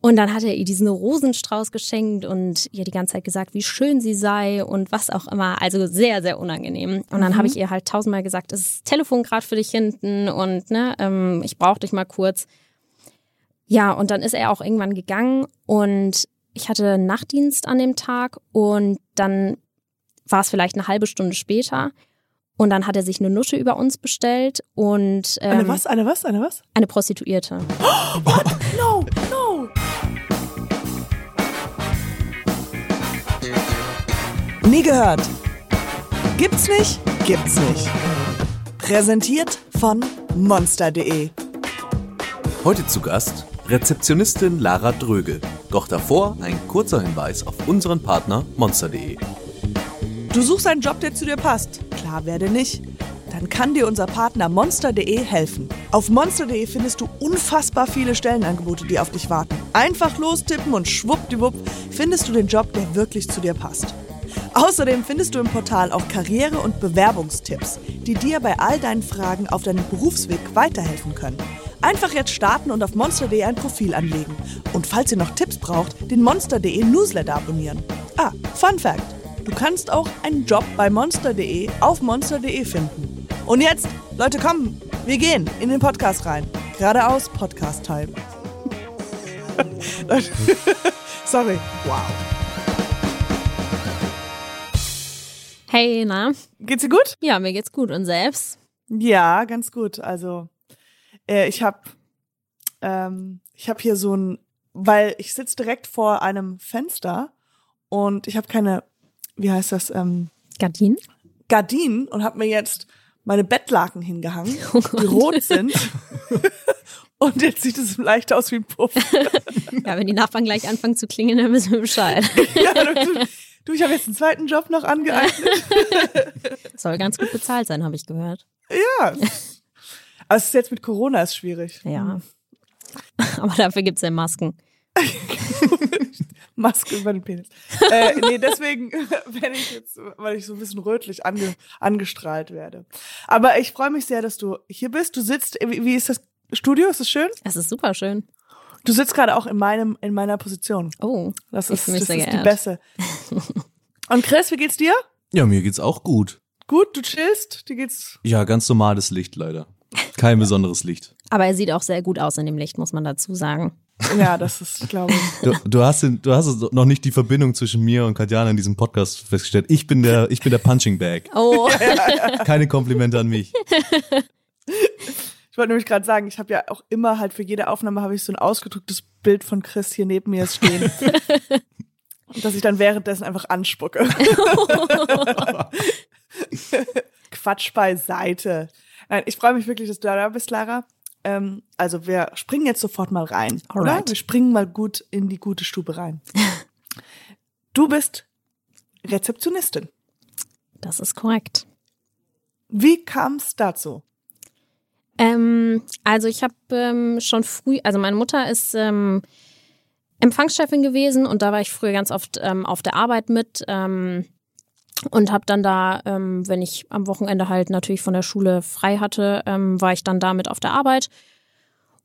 Und dann hat er ihr diesen Rosenstrauß geschenkt und ihr die ganze Zeit gesagt, wie schön sie sei und was auch immer. Also sehr, sehr unangenehm. Und dann mhm. habe ich ihr halt tausendmal gesagt, es ist Telefon gerade für dich hinten und ne, ähm, ich brauche dich mal kurz. Ja, und dann ist er auch irgendwann gegangen und ich hatte Nachtdienst an dem Tag und dann war es vielleicht eine halbe Stunde später. Und dann hat er sich eine Nutte über uns bestellt und ähm, eine was, eine was, eine was? Eine Prostituierte. Oh, what? No. Nie gehört. Gibt's nicht? Gibt's nicht. Präsentiert von monster.de. Heute zu Gast Rezeptionistin Lara Dröge. Doch davor ein kurzer Hinweis auf unseren Partner monster.de. Du suchst einen Job, der zu dir passt. Klar werde nicht. Dann kann dir unser Partner monster.de helfen. Auf monster.de findest du unfassbar viele Stellenangebote, die auf dich warten. Einfach lostippen und schwuppdiwupp findest du den Job, der wirklich zu dir passt. Außerdem findest du im Portal auch Karriere- und Bewerbungstipps, die dir bei all deinen Fragen auf deinem Berufsweg weiterhelfen können. Einfach jetzt starten und auf monster.de ein Profil anlegen. Und falls ihr noch Tipps braucht, den monster.de Newsletter abonnieren. Ah, Fun Fact! Du kannst auch einen Job bei monster.de auf monster.de finden. Und jetzt, Leute, kommen, wir gehen in den Podcast rein. Geradeaus Podcast Time. Sorry. Wow. Hey, na? Geht's dir gut? Ja, mir geht's gut. Und selbst? Ja, ganz gut. Also, äh, ich habe ähm, ich habe hier so ein, weil ich sitze direkt vor einem Fenster und ich habe keine wie heißt das? Ähm, Gardinen? Gardinen und habe mir jetzt meine Bettlaken hingehangen, oh die rot sind. und jetzt sieht es leicht aus wie ein Puff. ja, wenn die Nachbarn gleich anfangen zu klingeln, dann wissen wir Bescheid. ja, du, ich habe jetzt einen zweiten Job noch angeeignet. Soll ganz gut bezahlt sein, habe ich gehört. Ja. Aber es ist jetzt mit Corona ist schwierig. Ja. Hm. Aber dafür gibt's ja Masken. Maske über den Penis. äh, nee, deswegen wenn ich jetzt, weil ich so ein bisschen rötlich ange, angestrahlt werde. Aber ich freue mich sehr, dass du hier bist. Du sitzt, wie, wie ist das Studio? Ist es schön? Es ist super schön. Du sitzt gerade auch in meinem, in meiner Position. Oh, das ist, das ist die beste. Und Chris, wie geht's dir? Ja, mir geht's auch gut. Gut, du chillst? Dir geht's? Ja, ganz normales Licht leider. Kein besonderes Licht. Aber er sieht auch sehr gut aus in dem Licht, muss man dazu sagen. Ja, das ist, glaube ich. Du, du, hast, du hast noch nicht die Verbindung zwischen mir und Katjana in diesem Podcast festgestellt. Ich bin der, ich bin der Punching Bag. Oh. Keine Komplimente an mich. Ich wollte nämlich gerade sagen, ich habe ja auch immer halt für jede Aufnahme habe ich so ein ausgedrücktes Bild von Chris hier neben mir stehen. dass ich dann währenddessen einfach anspucke. Quatsch beiseite. Nein, ich freue mich wirklich, dass du da bist, Lara. Ähm, also wir springen jetzt sofort mal rein, Alright. oder? Wir springen mal gut in die gute Stube rein. du bist Rezeptionistin. Das ist korrekt. Wie kam es dazu? Ähm, also ich habe ähm, schon früh, also meine Mutter ist ähm, Empfangschefin gewesen und da war ich früher ganz oft ähm, auf der Arbeit mit. Ähm, und habe dann da, ähm, wenn ich am Wochenende halt natürlich von der Schule frei hatte, ähm, war ich dann damit auf der Arbeit.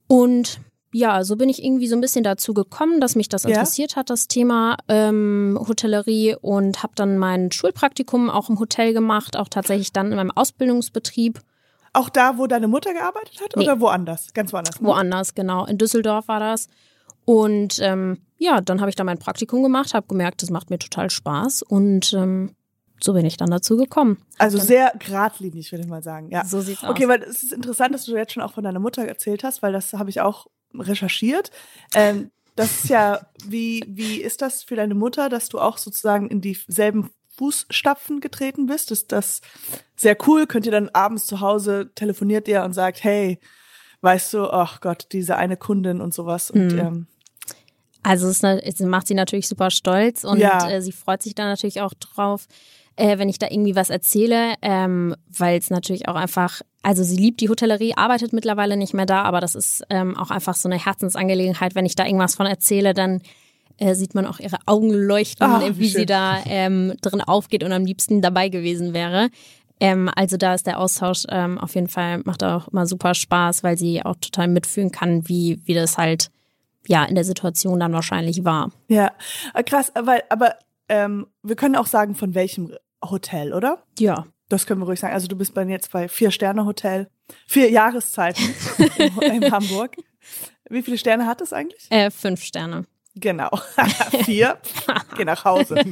Und ja, so bin ich irgendwie so ein bisschen dazu gekommen, dass mich das interessiert ja. hat, das Thema ähm, Hotellerie und habe dann mein Schulpraktikum auch im Hotel gemacht, auch tatsächlich dann in meinem Ausbildungsbetrieb. Auch da, wo deine Mutter gearbeitet hat nee. oder woanders? Ganz woanders? Ne? Woanders, genau. In Düsseldorf war das. Und ähm, ja, dann habe ich da mein Praktikum gemacht, habe gemerkt, das macht mir total Spaß und ähm, so bin ich dann dazu gekommen. Also sehr geradlinig, würde ich mal sagen. Ja. So sieht's aus. Okay, weil es ist interessant, dass du jetzt schon auch von deiner Mutter erzählt hast, weil das habe ich auch recherchiert. Ähm, das ist ja, wie, wie ist das für deine Mutter, dass du auch sozusagen in dieselben Fußstapfen getreten bist? Ist das sehr cool? Könnt ihr dann abends zu Hause telefoniert ihr und sagt, hey, weißt du, ach Gott, diese eine Kundin und sowas. Und mhm. ähm, also es, es, macht sie natürlich super stolz und ja. äh, sie freut sich dann natürlich auch drauf, äh, wenn ich da irgendwie was erzähle, ähm, weil es natürlich auch einfach, also sie liebt die Hotellerie, arbeitet mittlerweile nicht mehr da, aber das ist ähm, auch einfach so eine Herzensangelegenheit. Wenn ich da irgendwas von erzähle, dann äh, sieht man auch ihre Augen leuchten, Ach, wie, wie sie da ähm, drin aufgeht und am liebsten dabei gewesen wäre. Ähm, also da ist der Austausch ähm, auf jeden Fall, macht auch immer super Spaß, weil sie auch total mitfühlen kann, wie, wie das halt ja in der Situation dann wahrscheinlich war. Ja, äh, krass, weil, aber ähm, wir können auch sagen, von welchem Hotel, oder? Ja. Das können wir ruhig sagen. Also du bist bei jetzt bei Vier-Sterne-Hotel, vier Jahreszeiten in, in Hamburg. Wie viele Sterne hat es eigentlich? Äh, fünf Sterne. Genau. Vier. Geh nach Hause.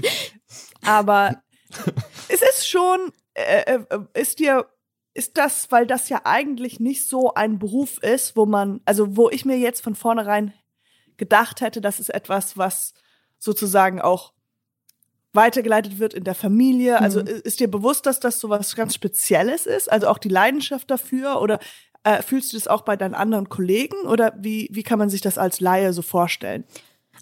Aber es ist schon, äh, äh, ist dir, ist das, weil das ja eigentlich nicht so ein Beruf ist, wo man, also wo ich mir jetzt von vornherein gedacht hätte, das ist etwas, was sozusagen auch weitergeleitet wird in der Familie. Also Mhm. ist dir bewusst, dass das so was ganz Spezielles ist? Also auch die Leidenschaft dafür? Oder äh, fühlst du das auch bei deinen anderen Kollegen? Oder wie, wie kann man sich das als Laie so vorstellen?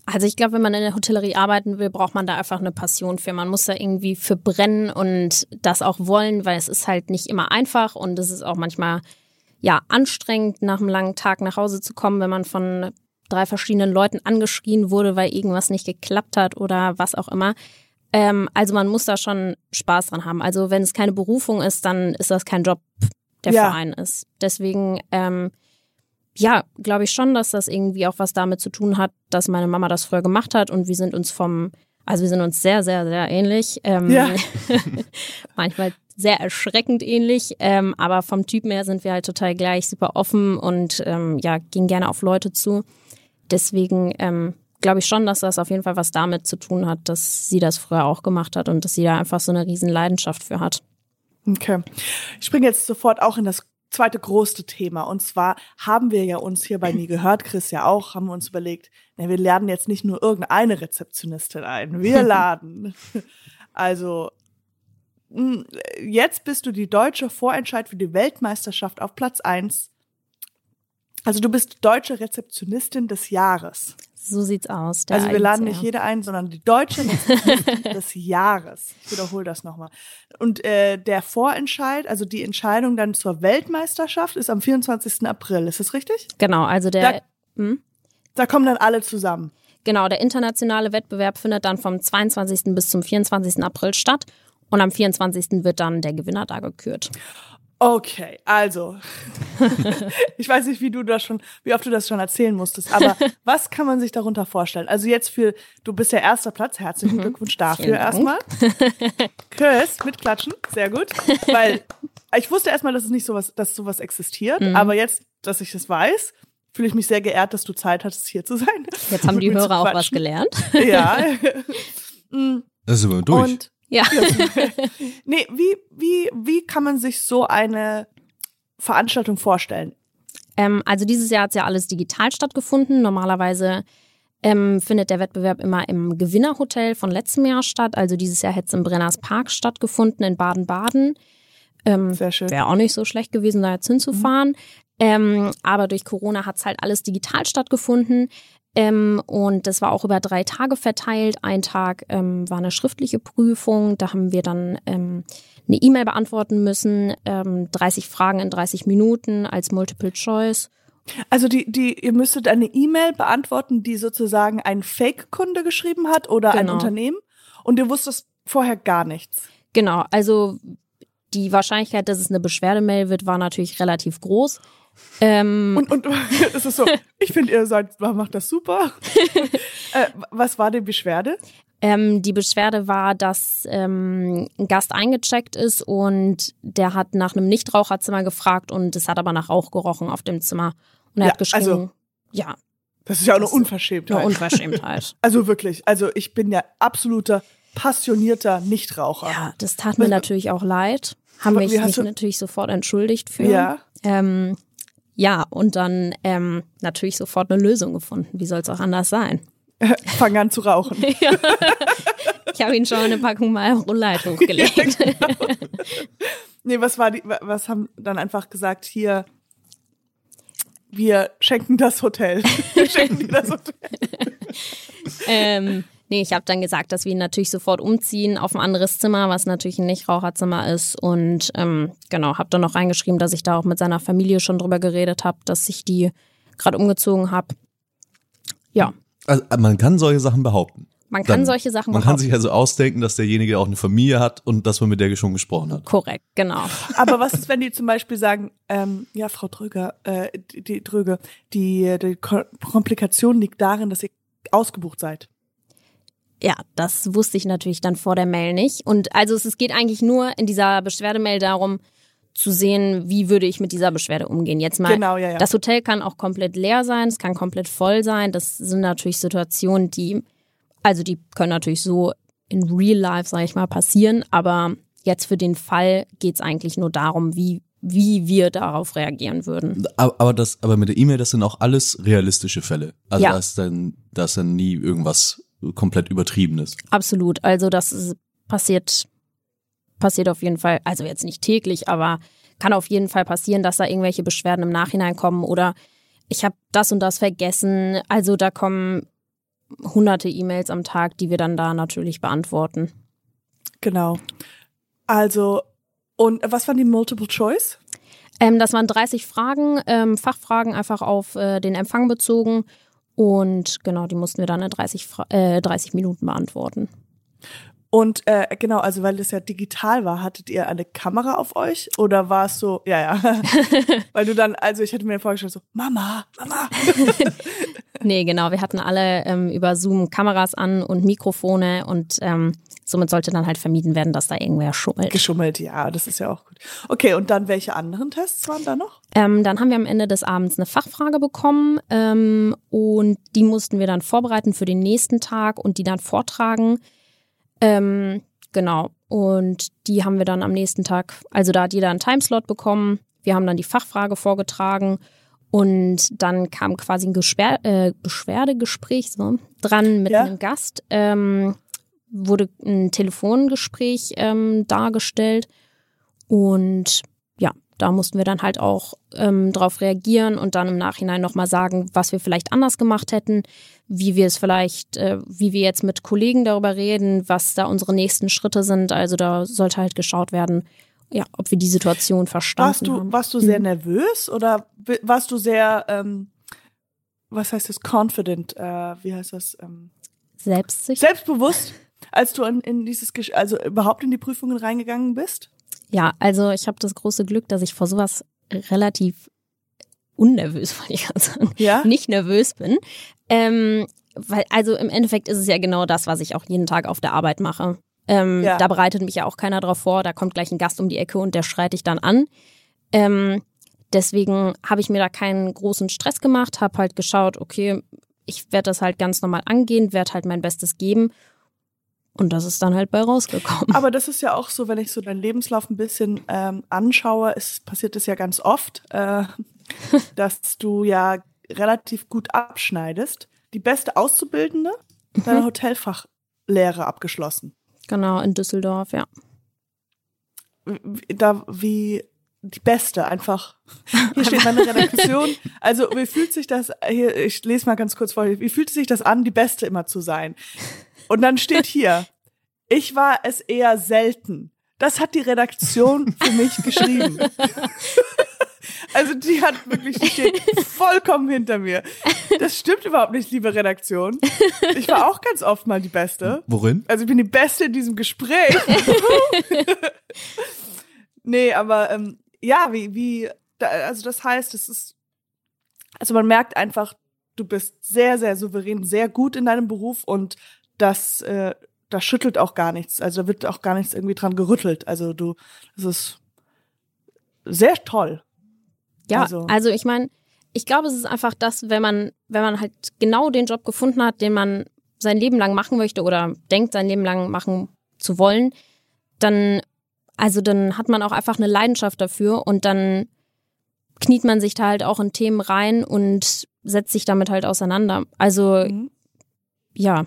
Also ich glaube, wenn man in der Hotellerie arbeiten will, braucht man da einfach eine Passion für. Man muss da irgendwie für brennen und das auch wollen, weil es ist halt nicht immer einfach und es ist auch manchmal ja anstrengend, nach einem langen Tag nach Hause zu kommen, wenn man von drei verschiedenen Leuten angeschrien wurde, weil irgendwas nicht geklappt hat oder was auch immer. Ähm, also man muss da schon Spaß dran haben. Also wenn es keine Berufung ist, dann ist das kein Job, der Ja. Verein ist. Deswegen ähm, ja, glaube ich schon, dass das irgendwie auch was damit zu tun hat, dass meine Mama das früher gemacht hat und wir sind uns vom, also wir sind uns sehr, sehr, sehr ähnlich. Ähm, Ja. manchmal sehr erschreckend ähnlich, ähm, aber vom Typen her sind wir halt total gleich, super offen und ähm, ja, gehen gerne auf Leute zu. Deswegen ähm, glaube ich schon, dass das auf jeden Fall was damit zu tun hat, dass sie das früher auch gemacht hat und dass sie da einfach so eine riesen Leidenschaft für hat. Okay. Ich springe jetzt sofort auch in das zweite große Thema. Und zwar haben wir ja uns hier bei Nie gehört, Chris ja auch, haben wir uns überlegt, na, wir laden jetzt nicht nur irgendeine Rezeptionistin ein. Wir laden. Also, mh, jetzt bist du die deutsche Vorentscheid für die Weltmeisterschaft auf Platz eins. Also du bist deutsche Rezeptionistin des Jahres. So sieht's aus. Also wir laden nicht jede ein, sondern die deutsche Rezeptionistin des Jahres. Ich wiederhole das nochmal. Und äh, der Vorentscheid, also die Entscheidung dann zur Weltmeisterschaft, ist am 24. April. Ist das richtig? Genau, also der, Ja. hm? Da kommen dann alle zusammen. Genau, der internationale Wettbewerb findet dann vom 22. bis zum 24. April statt und am 24. wird dann der Gewinner da gekürt. Okay, also ich weiß nicht, wie du das schon, wie oft du das schon erzählen musstest, aber was kann man sich darunter vorstellen? Also jetzt für, du bist ja erster Platz, herzlichen Glückwunsch dafür Mhm. Vielen Dank. erstmal. Chris, mitklatschen, sehr gut, weil ich wusste erstmal, dass es nicht sowas, dass sowas existiert, Mhm. aber jetzt, dass ich das weiß, fühle ich mich sehr geehrt, dass du Zeit hattest, hier zu sein. Jetzt haben die Hörer auch was gelernt. Ja. Das sind wir durch. Und Ja. nee, wie, wie, wie kann man sich so eine Veranstaltung vorstellen? Ähm, also dieses Jahr hat ja alles digital stattgefunden. Normalerweise ähm, findet der Wettbewerb immer im Gewinnerhotel von letztem Jahr statt. Also dieses Jahr hätte es im Brenners Park stattgefunden in Baden-Baden. Ähm, Sehr schön. Wäre auch nicht so schlecht gewesen, da jetzt hinzufahren. Ähm, aber durch Corona hat es halt alles digital stattgefunden. Ähm, und das war auch über drei Tage verteilt. Ein Tag ähm, war eine schriftliche Prüfung. Da haben wir dann ähm, eine E-Mail beantworten müssen. Ähm, 30 Fragen in 30 Minuten als Multiple Choice. Also die, die, ihr müsstet eine E-Mail beantworten, die sozusagen ein Fake-Kunde geschrieben hat oder ein Genau. Unternehmen und ihr wusstet vorher gar nichts. Genau, also die Wahrscheinlichkeit, dass es eine Beschwerdemail wird, war natürlich relativ groß. Ähm, Und, und es ist so, ich finde, ihr seid, macht das super. äh, was war die Beschwerde? Ähm, die Beschwerde war, dass ähm, ein Gast eingecheckt ist und der hat nach einem Nichtraucherzimmer gefragt und es hat aber nach Rauch gerochen auf dem Zimmer. Und er Ja, hat geschrieben, also- ja, Das ist ja auch eine Unverschämtheit. eine Unverschämtheit. also wirklich, also ich bin ja absoluter, passionierter Nichtraucher. ja, das tat mir natürlich auch leid. Haben mich, mich natürlich sofort entschuldigt für. Ja. Ähm, ja, und dann ähm, natürlich sofort eine Lösung gefunden. Wie soll es auch anders sein? Fang an zu rauchen. Ich habe ihn schon eine Packung mal Roulette hochgelegt. Nee, was war die, wa- was haben dann einfach gesagt, hier, wir schenken das Hotel. Wir schenken dir das Hotel. ähm, nee, ich habe dann gesagt, dass wir ihn natürlich sofort umziehen auf ein anderes Zimmer, was natürlich ein Nichtraucherzimmer ist. Und ähm, genau, habe dann noch reingeschrieben, dass ich da auch mit seiner Familie schon drüber geredet habe, dass ich die gerade umgezogen habe. Ja, Also, man kann solche Sachen behaupten. Man kann Dann- solche Sachen Man kann sich also ausdenken, dass derjenige auch eine Familie hat und dass man mit der schon gesprochen hat. Korrekt, genau. Aber was ist, wenn die zum Beispiel sagen, ähm, ja, Frau Dröger, äh, die, die Dröge, die, die Ko- Komplikation liegt darin, dass ihr ausgebucht seid. Ja, das wusste ich natürlich dann vor der Mail nicht. Und also es, es geht eigentlich nur in dieser Beschwerdemail darum, zu sehen, wie würde ich mit dieser Beschwerde umgehen. Jetzt mal, Genau, ja, ja. das Hotel kann auch komplett leer sein, es kann komplett voll sein. Das sind natürlich Situationen, die, also die können natürlich so in Real Life, sage ich mal, passieren. Aber jetzt für den Fall geht es eigentlich nur darum, wie, wie wir darauf reagieren würden. Aber, aber das, aber mit der E-Mail, das sind auch alles realistische Fälle. Also Ja. da ist dann, da ist dann nie irgendwas komplett übertriebenes. Absolut. Also das ist, passiert, passiert auf jeden Fall, also jetzt nicht täglich, aber kann auf jeden Fall passieren, dass da irgendwelche Beschwerden im Nachhinein kommen oder ich habe das und das vergessen. Also da kommen hunderte E-Mails am Tag, die wir dann da natürlich beantworten. Genau. Also, und was waren die Multiple Choice? Ähm, das waren 30 Fragen, ähm, Fachfragen einfach auf äh, den Empfang bezogen. Und genau, die mussten wir dann in 30, Fra äh, 30 Minuten beantworten. Und äh, genau, also weil das ja digital war, hattet ihr eine Kamera auf euch oder war es so, ja, ja, weil du dann, also ich hätte mir vorgestellt so, Mama, Mama. Nee, genau. Wir hatten alle ähm, über Zoom Kameras an und Mikrofone und ähm, somit sollte dann halt vermieden werden, dass da irgendwer schummelt. Geschummelt, ja, das ist ja auch gut. Okay, und dann welche anderen Tests waren da noch? Ähm, dann haben wir am Ende des Abends eine Fachfrage bekommen ähm, und die mussten wir dann vorbereiten für den nächsten Tag und die dann vortragen. Ähm, genau. Und die haben wir dann am nächsten Tag, also da hat jeder einen Timeslot bekommen. Wir haben dann die Fachfrage vorgetragen und dann kam quasi ein Gesper äh, Beschwerdegespräch so, dran mit Ja. einem Gast. Ähm, wurde ein Telefongespräch ähm, dargestellt und ja, da mussten wir dann halt auch ähm, drauf reagieren und dann im Nachhinein nochmal sagen, was wir vielleicht anders gemacht hätten, wie wir es vielleicht, äh, wie wir jetzt mit Kollegen darüber reden, was da unsere nächsten Schritte sind. Also da sollte halt geschaut werden, ja, ob wir die Situation verstanden Warst du, haben. warst du sehr Mhm. nervös oder warst du sehr, ähm, was heißt das, confident, äh, wie heißt das, ähm, Selbstsicher? selbstbewusst, als du in, in dieses, also überhaupt in die Prüfungen reingegangen bist? Ja, also ich habe das große Glück, dass ich vor sowas relativ unnervös, wollte ich gerade sagen, Ja? nicht nervös bin. Ähm, weil, also im Endeffekt ist es ja genau das, was ich auch jeden Tag auf der Arbeit mache. Ähm, Ja. Da bereitet mich ja auch keiner drauf vor, da kommt gleich ein Gast um die Ecke und der schreit dich dann an. Ähm, deswegen habe ich mir da keinen großen Stress gemacht, habe halt geschaut, okay, ich werde das halt ganz normal angehen, werde halt mein Bestes geben. Und das ist dann halt bei rausgekommen. Aber das ist ja auch so, wenn ich so deinen Lebenslauf ein bisschen ähm, anschaue, ist, passiert es ja ganz oft, äh, dass du ja relativ gut abschneidest. Die beste Auszubildende, deine Hotelfachlehre abgeschlossen. Genau, in Düsseldorf, ja. Wie- Da wie die beste einfach. Hier steht meine Redaktion. Also wie fühlt sich das hier? Ich lese mal ganz kurz vor. Wie fühlt sich das an, die Beste immer zu sein? Und dann steht hier: Ich war es eher selten. Das hat die Redaktion für mich geschrieben. Also die hat wirklich die steht vollkommen hinter mir. Das stimmt überhaupt nicht, liebe Redaktion. Ich war auch ganz oft mal die Beste. Worin? Also ich bin die Beste in diesem Gespräch. nee, aber ähm, ja, wie, wie, da, also das heißt, es ist, also man merkt einfach, du bist sehr, sehr souverän, sehr gut in deinem Beruf und das, äh, da schüttelt auch gar nichts. Also da wird auch gar nichts irgendwie dran gerüttelt. Also du, das ist sehr toll. Ja, Also- also, ich meine, ich glaube, es ist einfach das, wenn man, wenn man halt genau den Job gefunden hat, den man sein Leben lang machen möchte oder denkt, sein Leben lang machen zu wollen, dann, also dann hat man auch einfach eine Leidenschaft dafür und dann kniet man sich da halt auch in Themen rein und setzt sich damit halt auseinander. Also, Mhm. ja,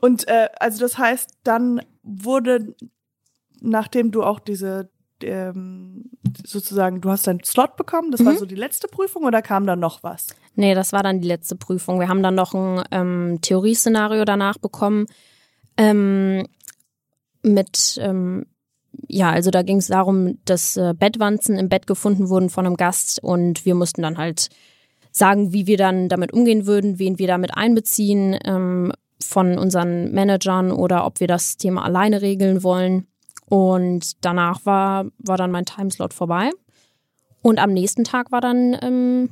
Und äh, also das heißt, dann wurde, nachdem du auch diese ähm, sozusagen, du hast deinen Slot bekommen, das war Mhm. so die letzte Prüfung oder kam da noch was? Nee, das war dann die letzte Prüfung. Wir haben dann noch ein ähm, Theorieszenario danach bekommen. Ähm, mit, ähm, ja, also da ging es darum, dass äh, Bettwanzen im Bett gefunden wurden von einem Gast und wir mussten dann halt sagen, wie wir dann damit umgehen würden, wen wir damit einbeziehen. Ähm, von unseren Managern oder ob wir das Thema alleine regeln wollen. Und danach war, war dann mein Timeslot vorbei. Und am nächsten Tag war dann ähm,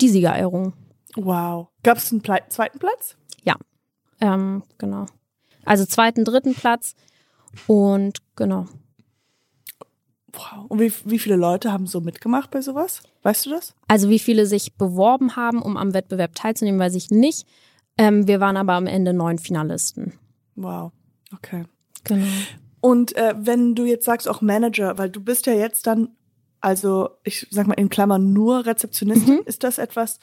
die Siegerehrung. Wow. Gab es einen Ple zweiten Platz? Ja, ähm, genau. Also zweiten, dritten Platz. Und genau. Wow. Und wie, wie viele Leute haben so mitgemacht bei sowas? Weißt du das? Also wie viele sich beworben haben, um am Wettbewerb teilzunehmen, weiß ich nicht. Ähm, wir waren aber am Ende neun Finalisten. Wow. Okay. Genau. Und äh, wenn du jetzt sagst auch Manager, weil du bist ja jetzt dann, also ich sag mal in Klammern nur Rezeptionistin, Mhm. ist das etwas,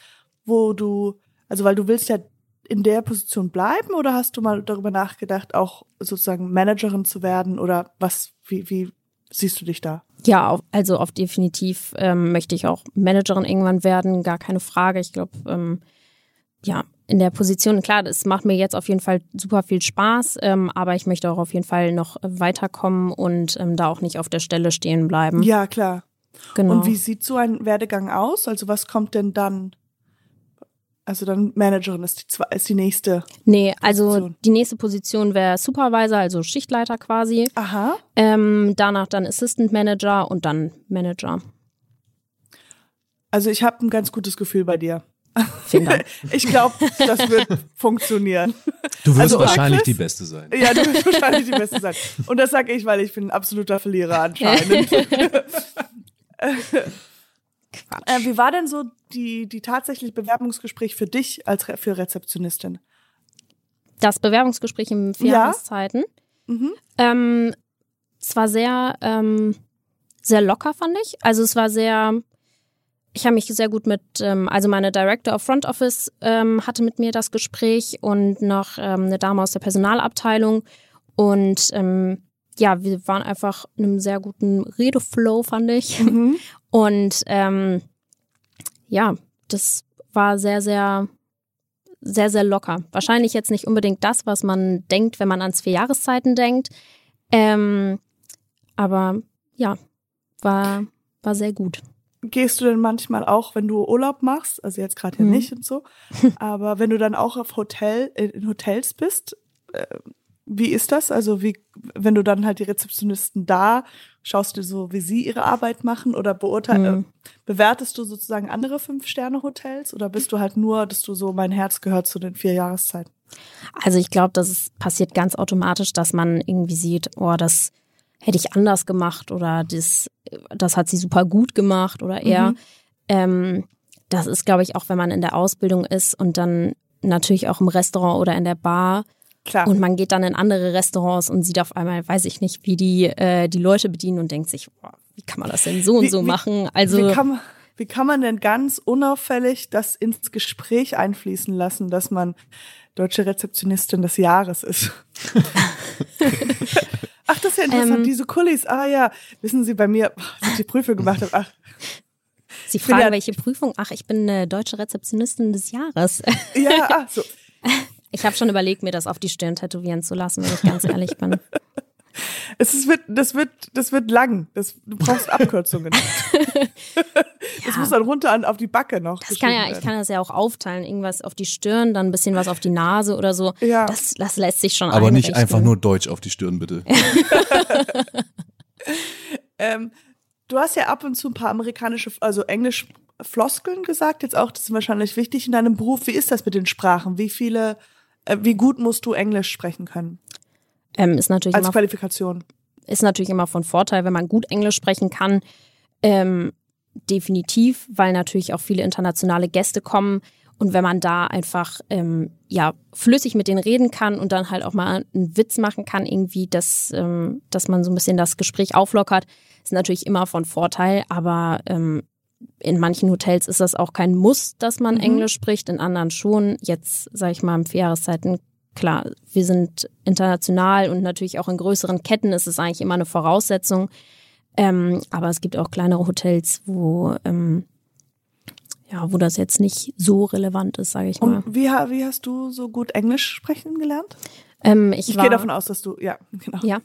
wo du, also weil du willst ja in der Position bleiben oder hast du mal darüber nachgedacht, auch sozusagen Managerin zu werden oder was, wie, wie siehst du dich da? Ja, also auf definitiv ähm, möchte ich auch Managerin irgendwann werden, gar keine Frage. Ich glaube, ähm, ja, in der Position, klar, das macht mir jetzt auf jeden Fall super viel Spaß, ähm, aber ich möchte auch auf jeden Fall noch weiterkommen und ähm, da auch nicht auf der Stelle stehen bleiben. Ja, klar. genau. Und wie sieht so ein Werdegang aus? Also was kommt denn dann? Also dann Managerin ist die, ist die nächste. nee, also Position? die nächste Position wäre Supervisor, also Schichtleiter quasi. Aha. Ähm, danach dann Assistant Manager und dann Manager. Also ich habe ein ganz gutes Gefühl bei dir. Ich glaube, das wird funktionieren. Du wirst Also, wahrscheinlich Chris? die Beste sein. Ja, du wirst wahrscheinlich die Beste sein. Und das sage ich, weil ich bin ein absoluter Verlierer anscheinend. äh, wie war denn so die, die tatsächliche Bewerbungsgespräch für dich als Re für Rezeptionistin? Das Bewerbungsgespräch im vier Ja. Jahreszeiten. Mhm. Ähm, es war sehr, ähm, sehr locker, fand ich. Also es war sehr, ich habe mich sehr gut mit, ähm, also meine Director of Front Office ähm, hatte mit mir das Gespräch und noch ähm, eine Dame aus der Personalabteilung. Und ähm, ja, wir waren einfach in einem sehr guten Redeflow, fand ich. Mhm. Und ähm, ja, das war sehr, sehr, sehr, sehr locker. Wahrscheinlich jetzt nicht unbedingt das, was man denkt, wenn man ans vier Jahreszeiten denkt. Ähm, aber ja, war, war sehr gut. Gehst du denn manchmal auch, wenn du Urlaub machst, also jetzt gerade ja Mhm. nicht und so, aber wenn du dann auch auf Hotel, in in Hotels bist, äh, wie ist das? Also wie, wenn du dann halt die Rezeptionisten da, schaust du so, wie sie ihre Arbeit machen oder beurteilst, Mhm. äh, bewertest du sozusagen andere Fünf-Sterne-Hotels oder bist du halt nur, dass du so, mein Herz gehört zu den vier Jahreszeiten? Also ich glaube, das ist, passiert ganz automatisch, dass man irgendwie sieht, oh, das hätte ich anders gemacht oder das, das hat sie super gut gemacht oder eher. Mhm. Ähm, das ist, glaube ich, auch wenn man in der Ausbildung ist und dann natürlich auch im Restaurant oder in der Bar Klar. und man geht dann in andere Restaurants und sieht auf einmal, weiß ich nicht, wie die äh, die Leute bedienen und denkt sich, boah, wie kann man das denn so und Wie- so wie- machen? Also wie, kann man, wie kann man denn ganz unauffällig das ins Gespräch einfließen lassen, dass man deutsche Rezeptionistin des Jahres ist? Ja interessant. Ähm. Diese Kullis. Ah ja, wissen Sie, bei mir, als ich die Prüfung gemacht habe, ach, sie fragen, ja- welche Prüfung? Ach, ich bin äh, deutsche Rezeptionistin des Jahres. ja, ach so. Ich habe schon überlegt, mir das auf die Stirn tätowieren zu lassen, wenn ich ganz ehrlich bin. Es ist, wird, das wird, das wird lang. Das, du brauchst Abkürzungen. Das muss dann runter an, auf die Backe noch. Das kann ja, ich kann das ja auch aufteilen, irgendwas auf die Stirn, dann ein bisschen was auf die Nase oder so. Ja. Das, das lässt sich schon Aber nicht einrichten. einfach nur Deutsch auf die Stirn, bitte. Ähm, du hast ja ab und zu ein paar amerikanische, also Englisch Floskeln gesagt, jetzt auch, das ist wahrscheinlich wichtig in deinem Beruf. Wie ist das mit den Sprachen? Wie viele, äh, wie gut musst du Englisch sprechen können? Ähm, ist natürlich Als immer Qualifikation. ist natürlich immer von Vorteil, wenn man gut Englisch sprechen kann. Ähm, definitiv, weil natürlich auch viele internationale Gäste kommen und wenn man da einfach ähm, ja flüssig mit denen reden kann und dann halt auch mal einen Witz machen kann, irgendwie, dass, ähm, dass man so ein bisschen das Gespräch auflockert, ist natürlich immer von Vorteil. Aber ähm, in manchen Hotels ist das auch kein Muss, dass man Mhm. Englisch spricht, in anderen schon. Jetzt sage ich mal im Vierjahreszeiten klar, wir sind international und natürlich auch in größeren Ketten ist es eigentlich immer eine Voraussetzung. Ähm, aber es gibt auch kleinere Hotels, wo, ähm, ja, wo das jetzt nicht so relevant ist, sage ich mal. Und wie, wie hast du so gut Englisch sprechen gelernt? Ähm, ich Ich war, gehe davon aus, dass du, ja, genau. Ja.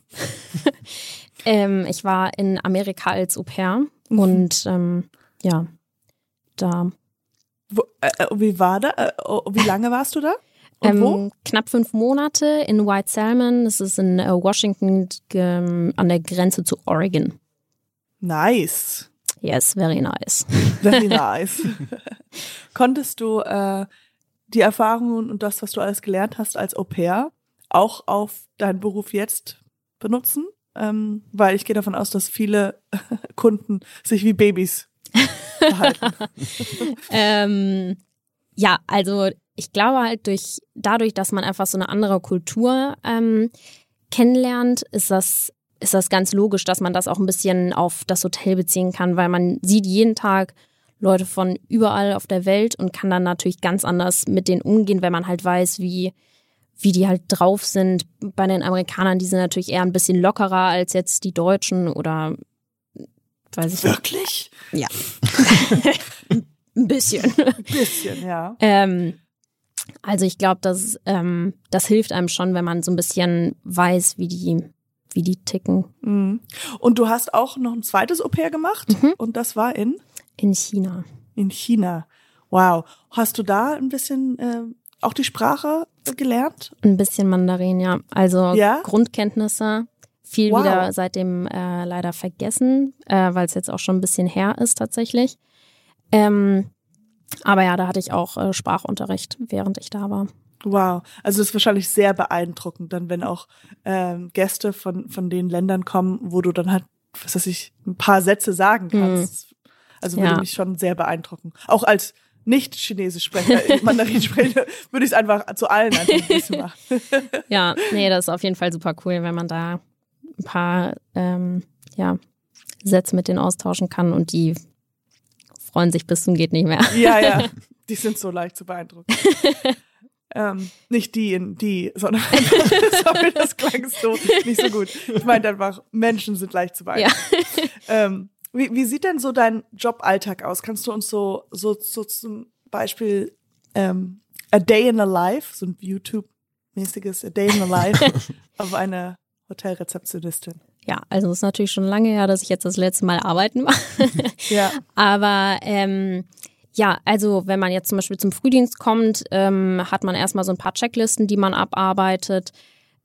ähm, ich war in Amerika als Au pair Mhm. und ähm, ja, da. Wo, äh, äh, wie war da? Äh, oh, wie lange warst du da? Ähm, wo? knapp fünf Monate in White Salmon. Das ist in äh, Washington ähm, an der Grenze zu Oregon. Nice. Yes, very nice. Very nice. Konntest du äh, die Erfahrungen und das, was du alles gelernt hast als Au pair, auch auf deinen Beruf jetzt benutzen? Ähm, weil ich gehe davon aus, dass viele Kunden sich wie Babys verhalten. ähm, ja, also ich glaube halt durch dadurch, dass man einfach so eine andere Kultur ähm, kennenlernt, ist das ist das ganz logisch, dass man das auch ein bisschen auf das Hotel beziehen kann, weil man sieht jeden Tag Leute von überall auf der Welt und kann dann natürlich ganz anders mit denen umgehen, wenn man halt weiß, wie wie die halt drauf sind. Bei den Amerikanern, die sind natürlich eher ein bisschen lockerer als jetzt die Deutschen oder weiß ich nicht. Wirklich? Ja. ein bisschen. Ein bisschen, ja. Ähm, also ich glaube, das, ähm, das hilft einem schon, wenn man so ein bisschen weiß, wie die, wie die ticken. Mhm. Und du hast auch noch ein zweites Au pair gemacht Mhm. und das war in? In China. In China. Wow. Hast du da ein bisschen äh, auch die Sprache gelernt? Ein bisschen Mandarin, ja. Also Ja? Grundkenntnisse. Viel Wow. wieder seitdem äh, leider vergessen, äh, weil es jetzt auch schon ein bisschen her ist tatsächlich. Ähm, aber ja, da hatte ich auch äh, Sprachunterricht, während ich da war. Wow. Also das ist wahrscheinlich sehr beeindruckend, dann wenn auch ähm, Gäste von, von den Ländern kommen, wo du dann halt, was weiß ich, ein paar Sätze sagen kannst. Also würde Mhm. Ja. mich schon sehr beeindrucken. Auch als nicht Chinesisch sprecher, äh, Mandarin sprecher, würde ich es einfach zu allen einfach ein bisschen machen. Ja, nee, das ist auf jeden Fall super cool, wenn man da ein paar ähm, ja, Sätze mit denen austauschen kann und die freuen sich bis zum geht nicht mehr. Ja, ja. Die sind so leicht zu beeindrucken. Ähm, nicht die in die, sondern sorry, das klang so nicht so gut. Ich meinte einfach, Menschen sind leicht zu Ja. beeindrucken. Ähm, wie, wie sieht denn so dein Joballtag aus? Kannst du uns so, so, so zum Beispiel ähm, A Day in a Life, so ein YouTube-mäßiges A Day in a Life auf eine Hotelrezeptionistin? Ja, also es ist natürlich schon lange her, dass ich jetzt das letzte Mal arbeiten war. Ja. Aber ähm, ja, also wenn man jetzt zum Beispiel zum Frühdienst kommt, ähm, hat man erstmal so ein paar Checklisten, die man abarbeitet.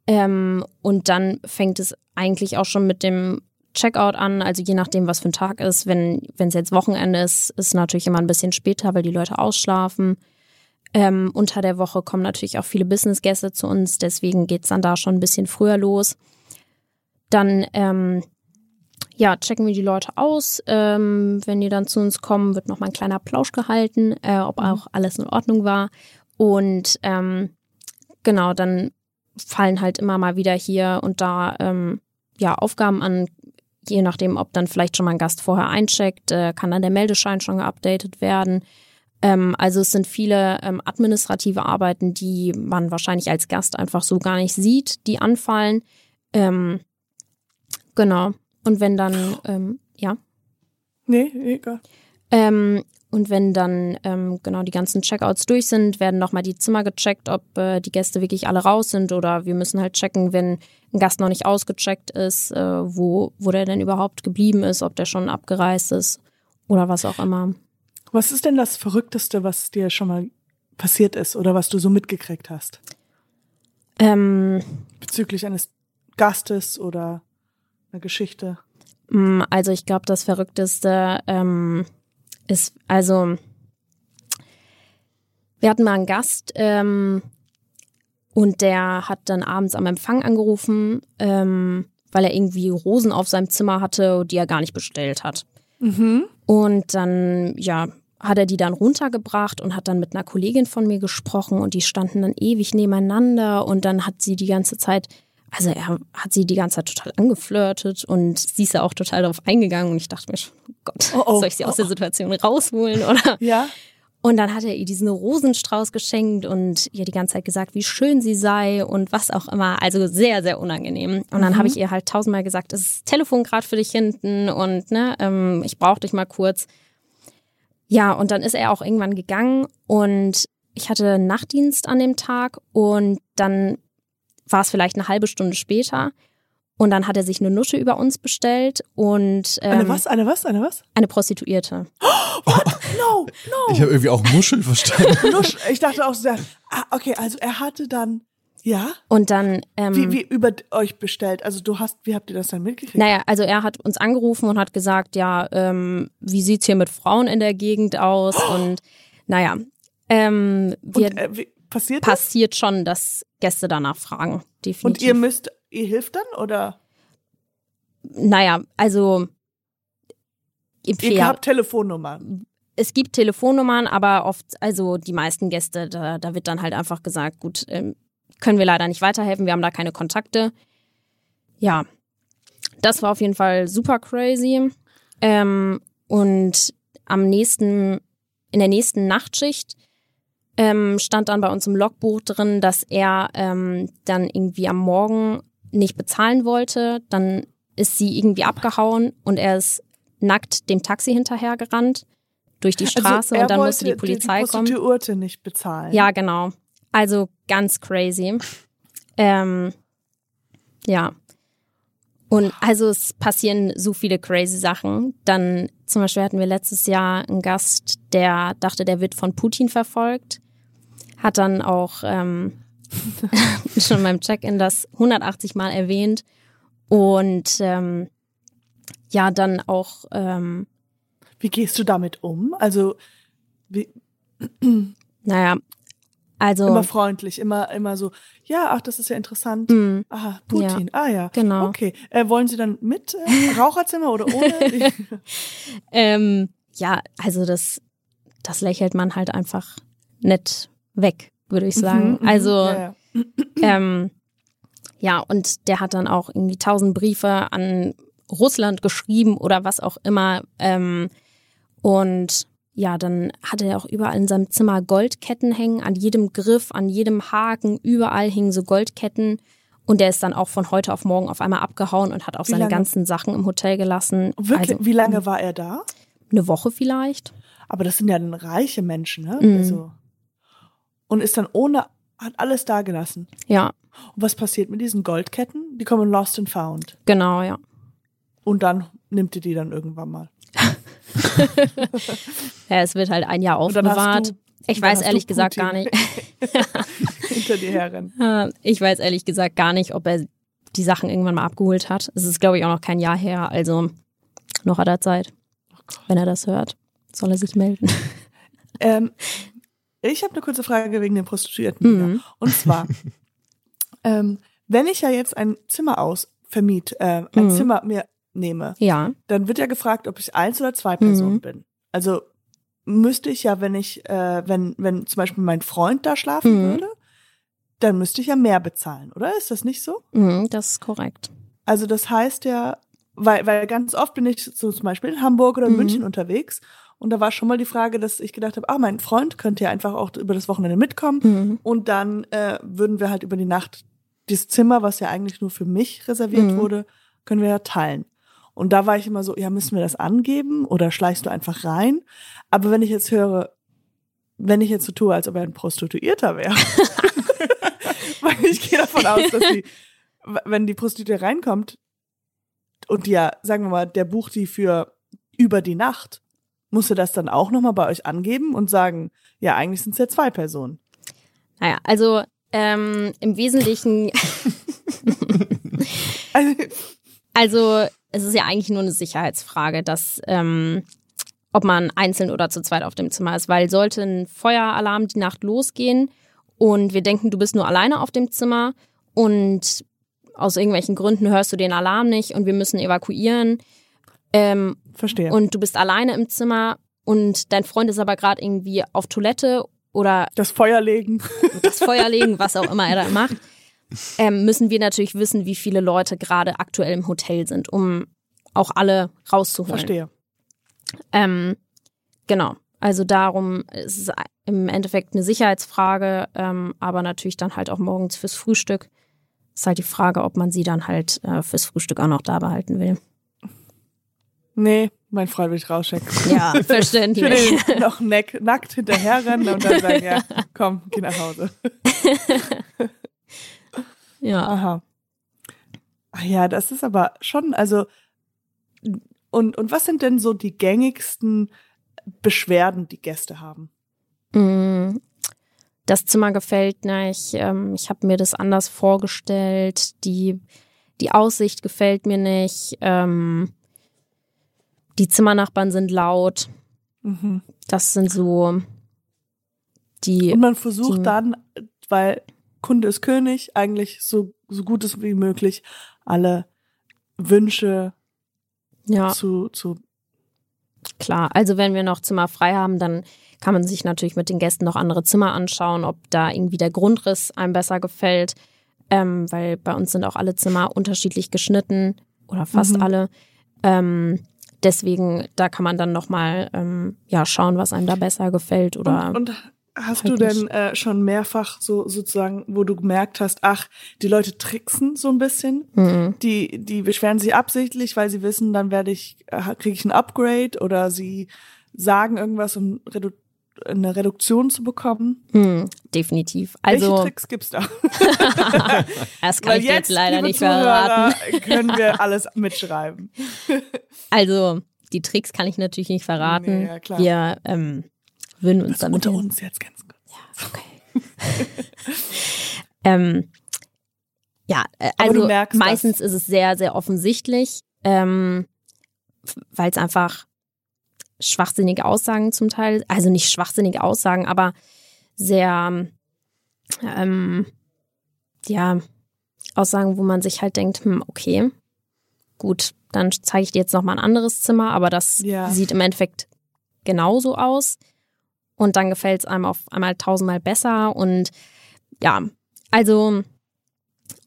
Ähm, und dann fängt es eigentlich auch schon mit dem Checkout an, also je nachdem, was für ein Tag ist. Wenn es jetzt Wochenende ist, ist natürlich immer ein bisschen später, weil die Leute ausschlafen. Ähm, unter der Woche kommen natürlich auch viele Businessgäste zu uns, deswegen geht's dann da schon ein bisschen früher los. Dann ähm, ja, checken wir die Leute aus. Ähm, wenn die dann zu uns kommen, wird nochmal ein kleiner Plausch gehalten, äh, ob auch alles in Ordnung war. Und ähm, genau, dann fallen halt immer mal wieder hier und da ähm, ja, Aufgaben an, je nachdem, ob dann vielleicht schon mal ein Gast vorher eincheckt, äh, kann dann der Meldeschein schon geupdatet werden. Ähm, also es sind viele ähm, administrative Arbeiten, die man wahrscheinlich als Gast einfach so gar nicht sieht, die anfallen. Ähm, genau. Und wenn dann, ähm, ja. Nee, egal. Ähm, und wenn dann ähm, genau die ganzen Checkouts durch sind, werden nochmal die Zimmer gecheckt, ob äh, die Gäste wirklich alle raus sind oder wir müssen halt checken, wenn ein Gast noch nicht ausgecheckt ist, äh, wo, wo der denn überhaupt geblieben ist, ob der schon abgereist ist oder was auch immer. Was ist denn das Verrückteste, was dir schon mal passiert ist oder was du so mitgekriegt hast? Ähm, Bezüglich eines Gastes oder einer Geschichte? Mm, Also ich glaube, das Verrückteste ähm, ist, also wir hatten mal einen Gast ähm, und der hat dann abends am Empfang angerufen, ähm, weil er irgendwie Rosen auf seinem Zimmer hatte, die er gar nicht bestellt hat. Mhm. Und dann, ja, hat er die dann runtergebracht und hat dann mit einer Kollegin von mir gesprochen und die standen dann ewig nebeneinander und dann hat sie die ganze Zeit, also er hat sie die ganze Zeit total angeflirtet und sie ist ja auch total darauf eingegangen und ich dachte mir, oh Gott, Oh, oh. soll ich sie aus der Situation rausholen oder? Ja? Und dann hat er ihr diesen Rosenstrauß geschenkt und ihr die ganze Zeit gesagt, wie schön sie sei und was auch immer. Also sehr, sehr unangenehm. Und dann habe ich ihr halt tausendmal gesagt, es ist Telefon gerade für dich hinten und ne, ähm, ich brauche dich mal kurz. Ja, und dann ist er auch irgendwann gegangen und ich hatte Nachtdienst an dem Tag und dann war es vielleicht eine halbe Stunde später und dann hat er sich eine Nusche über uns bestellt und ähm, Eine was? Eine was? Eine was? eine Prostituierte. no, no. Ich habe irgendwie auch Muschel verstanden. Nusch. Ich dachte auch so, ah, okay, also er hatte dann, ja, Und dann, ähm, wie, wie über euch bestellt. Also du hast, wie habt ihr das dann mitgekriegt? naja, also er hat uns angerufen und hat gesagt, ja, ähm, wie sieht's hier mit Frauen in der Gegend aus? Und naja, ähm, wir, Und äh, wie, passiert das? passiert schon, dass Gäste danach fragen. Definitiv. Und ihr müsst, ihr hilft dann oder naja, also ihr ja, habt Telefonnummer? es gibt Telefonnummern, aber oft, also die meisten Gäste, da, da wird dann halt einfach gesagt, gut, ähm, können wir leider nicht weiterhelfen, wir haben da keine Kontakte. Ja, das war auf jeden Fall super crazy. Ähm, und am nächsten, in der nächsten Nachtschicht ähm, stand dann bei uns im Logbuch drin, dass er ähm, dann irgendwie am Morgen nicht bezahlen wollte. Dann ist sie irgendwie abgehauen und er ist nackt dem Taxi hinterhergerannt durch die Straße also, und dann musste die Polizei die kommen. Prostituierte nicht bezahlen. Ja, genau. Also ganz crazy. Ähm, ja. Und also es passieren so viele crazy Sachen. Dann zum Beispiel hatten wir letztes Jahr einen Gast, der dachte, der wird von Putin verfolgt. Hat dann auch ähm, schon beim Check-in das 180 Mal erwähnt. Und ähm, ja, dann auch ähm, Wie gehst du damit um? Also wie, naja, also immer freundlich, immer immer so. Ja, ach, das ist ja interessant. mh, Ah, Putin. Ah ja. Genau. Okay. Äh, wollen Sie dann mit äh, Raucherzimmer oder ohne? Ähm, ja, also das, das lächelt man halt einfach nett weg, würde ich sagen. Mhm, mhm, also, ja, ja. ähm, ja, und der hat dann auch irgendwie tausend Briefe an Russland geschrieben oder was auch immer. Ähm, und ja, dann hatte er auch überall in seinem Zimmer Goldketten hängen, an jedem Griff, an jedem Haken, überall hingen so Goldketten. Und der ist dann auch von heute auf morgen auf einmal abgehauen und hat auch Wie seine lange? ganzen Sachen im Hotel gelassen. Wirklich? Also Wie lange war er da? eine Woche vielleicht. Aber das sind ja dann reiche Menschen, ne? Mhm. Also, und ist dann ohne, hat alles da gelassen. Ja, Und was passiert mit diesen Goldketten? Die kommen lost and found. genau, ja. Und dann nimmt ihr die dann irgendwann mal. Ja, es wird halt ein Jahr aufbewahrt. Ich weiß ehrlich gesagt gar nicht. Hinter dir herrennen. Äh, Ich weiß ehrlich gesagt gar nicht, ob er die Sachen irgendwann mal abgeholt hat. Es ist, glaube ich, auch noch kein Jahr her, also noch hat er Zeit. Wenn er das hört, soll er sich melden. Ähm, ich habe eine kurze Frage wegen den Prostituierten. Mhm. Und zwar, ähm, wenn ich ja jetzt ein Zimmer aus vermiet, äh, ein Mhm. Zimmer mir nehme, Ja, dann wird ja gefragt, ob ich eins oder zwei Personen Mhm. bin. Also müsste ich ja, wenn ich, äh, wenn, wenn zum Beispiel mein Freund da schlafen Mhm. würde, dann müsste ich ja mehr bezahlen, oder? Ist das nicht so? mhm, das ist korrekt. Also das heißt ja, weil, weil ganz oft bin ich so zum Beispiel in Hamburg oder in Mhm. München unterwegs und da war schon mal die Frage, dass ich gedacht habe, ah, mein Freund könnte ja einfach auch über das Wochenende mitkommen Mhm. und dann äh, würden wir halt über die Nacht das Zimmer, was ja eigentlich nur für mich reserviert Mhm. wurde, können wir ja teilen. Und da war ich immer so, ja, müssen wir das angeben oder schleichst du einfach rein? Aber wenn ich jetzt höre, wenn ich jetzt so tue, als ob er ein Prostituierter wäre, weil ich gehe davon aus, dass die, wenn die Prostituierte reinkommt und ja, sagen wir mal, der bucht die für über die Nacht, musst du das dann auch nochmal bei euch angeben und sagen, ja, eigentlich sind es ja zwei Personen. Naja, also ähm, im Wesentlichen, also es ist ja eigentlich nur eine Sicherheitsfrage, dass ähm, ob man einzeln oder zu zweit auf dem Zimmer ist, weil sollte ein Feueralarm die Nacht losgehen und wir denken, du bist nur alleine auf dem Zimmer und aus irgendwelchen Gründen hörst du den Alarm nicht und wir müssen evakuieren ähm, verstehe. und du bist alleine im Zimmer und dein Freund ist aber gerade irgendwie auf Toilette oder das Feuer legen. das Feuer legen, was auch immer er da macht, ähm, müssen wir natürlich wissen, wie viele Leute gerade aktuell im Hotel sind, um auch alle rauszuholen. Verstehe. Ähm, genau. Also darum ist es im Endeffekt eine Sicherheitsfrage, ähm, aber natürlich dann halt auch morgens fürs Frühstück. Ist halt die Frage, ob man sie dann halt äh, fürs Frühstück auch noch da behalten will. Nee, mein Freund will ich rausschicken. Ja, Ich verständlich. will den noch nack, nackt hinterherrennen und dann sagen, ja, komm, geh nach Hause. Ja. Aha. Ach ja, das ist aber schon, also, und, und was sind denn so die gängigsten Beschwerden die Gäste haben? Mm, Das Zimmer gefällt nicht. Ähm, ich habe mir das anders vorgestellt. Die, die Aussicht gefällt mir nicht. Ähm, die Zimmernachbarn sind laut. Mhm. Das sind so die. Und man versucht die- dann, weil Kunde ist König, eigentlich so, so gut es wie möglich alle Wünsche Ja, zu, zu klar. Also wenn wir noch Zimmer frei haben, dann kann man sich natürlich mit den Gästen noch andere Zimmer anschauen, ob da irgendwie der Grundriss einem besser gefällt. Ähm, weil bei uns sind auch alle Zimmer unterschiedlich geschnitten oder fast Mhm. alle. Ähm, deswegen, da kann man dann nochmal ähm, ja, schauen, was einem da besser gefällt. Oder Und, und hast halt du denn äh, schon mehrfach so sozusagen, wo du gemerkt hast, ach, die Leute tricksen so ein bisschen? Mhm. Die, die beschweren sich absichtlich, weil sie wissen, dann werde ich, äh, kriege ich ein Upgrade oder sie sagen irgendwas, um redu eine Reduktion zu bekommen. Mhm, definitiv. Welche Also, Tricks gibt's da? das kann Weil ich jetzt, leider nicht Zuhörer, verraten. können wir alles mitschreiben. Also, die Tricks kann ich natürlich nicht verraten. Nee, ja, klar. Wir ähm, würden uns Das damit unter uns jetzt ganz kurz. Okay. ähm, ja, äh, also meistens ist es sehr, sehr offensichtlich, ähm, weil es einfach schwachsinnige Aussagen zum Teil, also nicht schwachsinnige Aussagen, aber sehr, ähm, ja, Aussagen, wo man sich halt denkt, hm, okay, gut, dann zeige ich dir jetzt noch mal ein anderes Zimmer, aber das Ja. sieht im Endeffekt genauso aus. Und dann gefällt es einem auf einmal tausendmal besser. Und ja, also